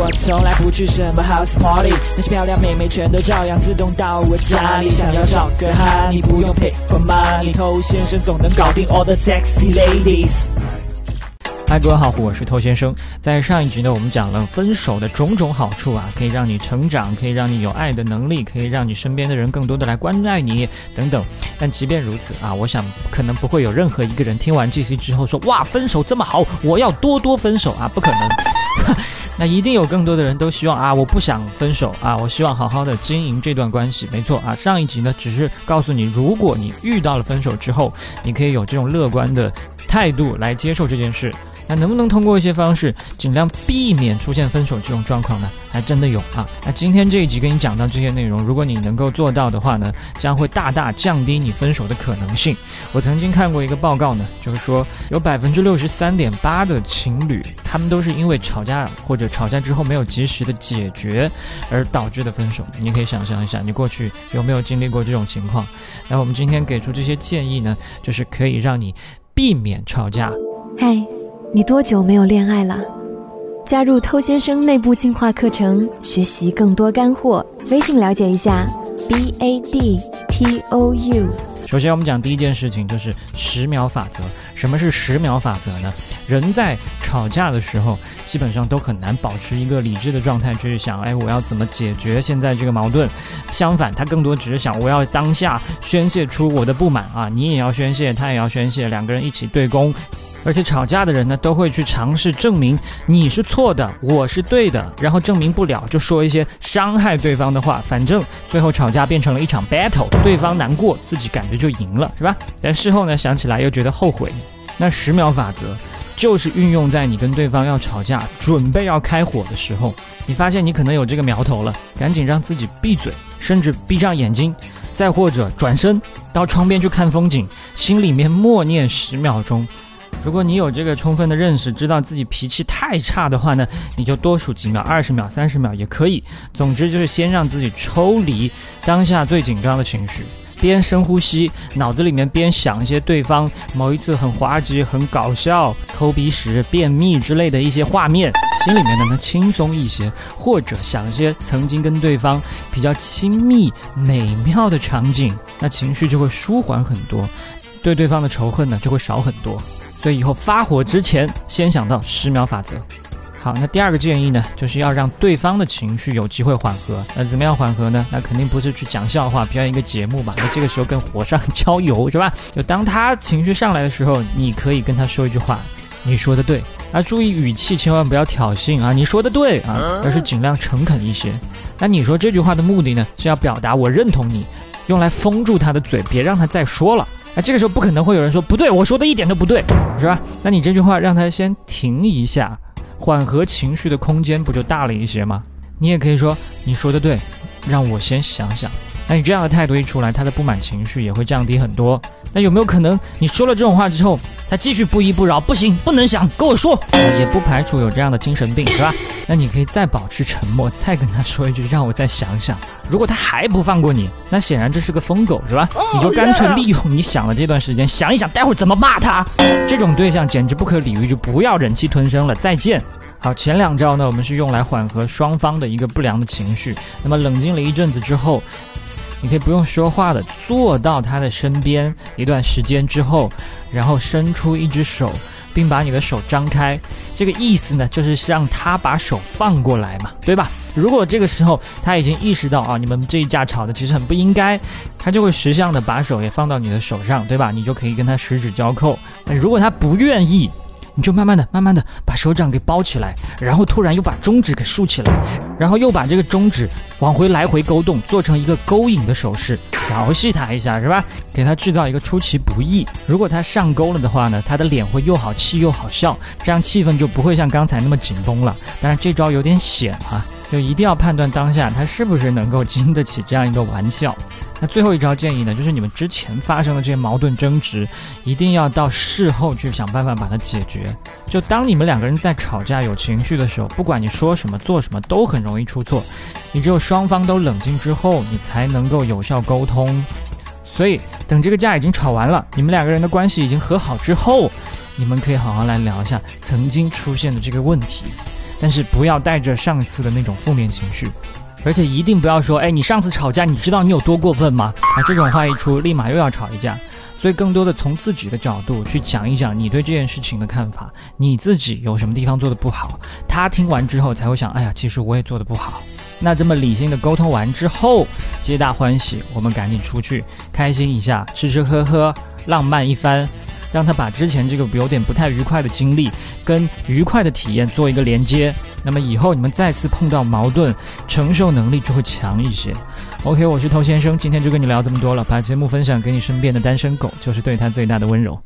我从来不去什么 house party，那些漂亮妹妹全都照样自动到我家里。想要找个哈，你不用 pay for money，偷先生总能搞定 all the sexy ladies。嗨，各位好，我是偷先生。在上一集呢，我们讲了分手的种种好处啊，可以让你成长，可以让你有爱的能力，可以让你身边的人更多的来关爱你等等。但即便如此啊，我想可能不会有任何一个人听完这些之后说哇，分手这么好，我要多多分手啊，不可能。那一定有更多的人都希望啊，我不想分手啊，我希望好好的经营这段关系。没错啊，上一集呢只是告诉你，如果你遇到了分手之后，你可以有这种乐观的态度来接受这件事。那能不能通过一些方式，尽量避免出现分手这种状况呢？还真的有啊！那今天这一集跟你讲到这些内容，如果你能够做到的话呢，将会大大降低你分手的可能性。我曾经看过一个报告呢，就是说有百分之六十三点八的情侣，他们都是因为吵架或者吵架之后没有及时的解决而导致的分手。你可以想象一下，你过去有没有经历过这种情况？那我们今天给出这些建议呢，就是可以让你避免吵架。嗨。你多久没有恋爱了？加入偷先生内部进化课程，学习更多干货。微信了解一下，b a d t o u。首先，我们讲第一件事情就是十秒法则。什么是十秒法则呢？人在吵架的时候，基本上都很难保持一个理智的状态去想，哎，我要怎么解决现在这个矛盾？相反，他更多只是想，我要当下宣泄出我的不满啊！你也要宣泄，他也要宣泄，两个人一起对攻。而且吵架的人呢，都会去尝试证明你是错的，我是对的，然后证明不了，就说一些伤害对方的话。反正最后吵架变成了一场 battle，对方难过，自己感觉就赢了，是吧？但事后呢，想起来又觉得后悔。那十秒法则就是运用在你跟对方要吵架、准备要开火的时候，你发现你可能有这个苗头了，赶紧让自己闭嘴，甚至闭上眼睛，再或者转身到窗边去看风景，心里面默念十秒钟。如果你有这个充分的认识，知道自己脾气太差的话呢，你就多数几秒，二十秒、三十秒也可以。总之就是先让自己抽离当下最紧张的情绪，边深呼吸，脑子里面边想一些对方某一次很滑稽、很搞笑、抠鼻屎、便秘之类的一些画面，心里面呢能轻松一些，或者想一些曾经跟对方比较亲密、美妙的场景，那情绪就会舒缓很多，对对方的仇恨呢就会少很多。所以以后发火之前，先想到十秒法则。好，那第二个建议呢，就是要让对方的情绪有机会缓和。那怎么样缓和呢？那肯定不是去讲笑话，表演一个节目吧。那这个时候跟火上浇油是吧？就当他情绪上来的时候，你可以跟他说一句话：“你说的对。”啊，注意语气，千万不要挑衅啊！你说的对啊，而是尽量诚恳一些。那你说这句话的目的呢，是要表达我认同你，用来封住他的嘴，别让他再说了。那这个时候不可能会有人说不对，我说的一点都不对，是吧？那你这句话让他先停一下，缓和情绪的空间不就大了一些吗？你也可以说你说的对，让我先想想。那你这样的态度一出来，他的不满情绪也会降低很多。那有没有可能你说了这种话之后，他继续不依不饶？不行，不能想，跟我说。也不排除有这样的精神病，是吧？那你可以再保持沉默，再跟他说一句，让我再想想。如果他还不放过你，那显然这是个疯狗，是吧？你就干脆利用你想的这段时间，想一想待会儿怎么骂他。这种对象简直不可理喻，就不要忍气吞声了。再见。好，前两招呢，我们是用来缓和双方的一个不良的情绪。那么冷静了一阵子之后。你可以不用说话的，坐到他的身边一段时间之后，然后伸出一只手，并把你的手张开。这个意思呢，就是让他把手放过来嘛，对吧？如果这个时候他已经意识到啊，你们这一架吵的其实很不应该，他就会识相的把手也放到你的手上，对吧？你就可以跟他十指交扣。那如果他不愿意，你就慢慢的、慢慢的把手掌给包起来，然后突然又把中指给竖起来，然后又把这个中指往回来回勾动，做成一个勾引的手势，调戏他一下，是吧？给他制造一个出其不意。如果他上钩了的话呢，他的脸会又好气又好笑，这样气氛就不会像刚才那么紧绷了。但是这招有点险啊。就一定要判断当下他是不是能够经得起这样一个玩笑。那最后一招建议呢，就是你们之前发生的这些矛盾争执，一定要到事后去想办法把它解决。就当你们两个人在吵架有情绪的时候，不管你说什么做什么都很容易出错。你只有双方都冷静之后，你才能够有效沟通。所以等这个架已经吵完了，你们两个人的关系已经和好之后，你们可以好好来聊一下曾经出现的这个问题。但是不要带着上次的那种负面情绪，而且一定不要说，哎，你上次吵架，你知道你有多过分吗？啊，这种话一出，立马又要吵一架。所以，更多的从自己的角度去讲一讲你对这件事情的看法，你自己有什么地方做的不好，他听完之后才会想，哎呀，其实我也做的不好。那这么理性的沟通完之后，皆大欢喜，我们赶紧出去开心一下，吃吃喝喝，浪漫一番。让他把之前这个有点不太愉快的经历跟愉快的体验做一个连接，那么以后你们再次碰到矛盾，承受能力就会强一些。OK，我是头先生，今天就跟你聊这么多了，把节目分享给你身边的单身狗，就是对他最大的温柔。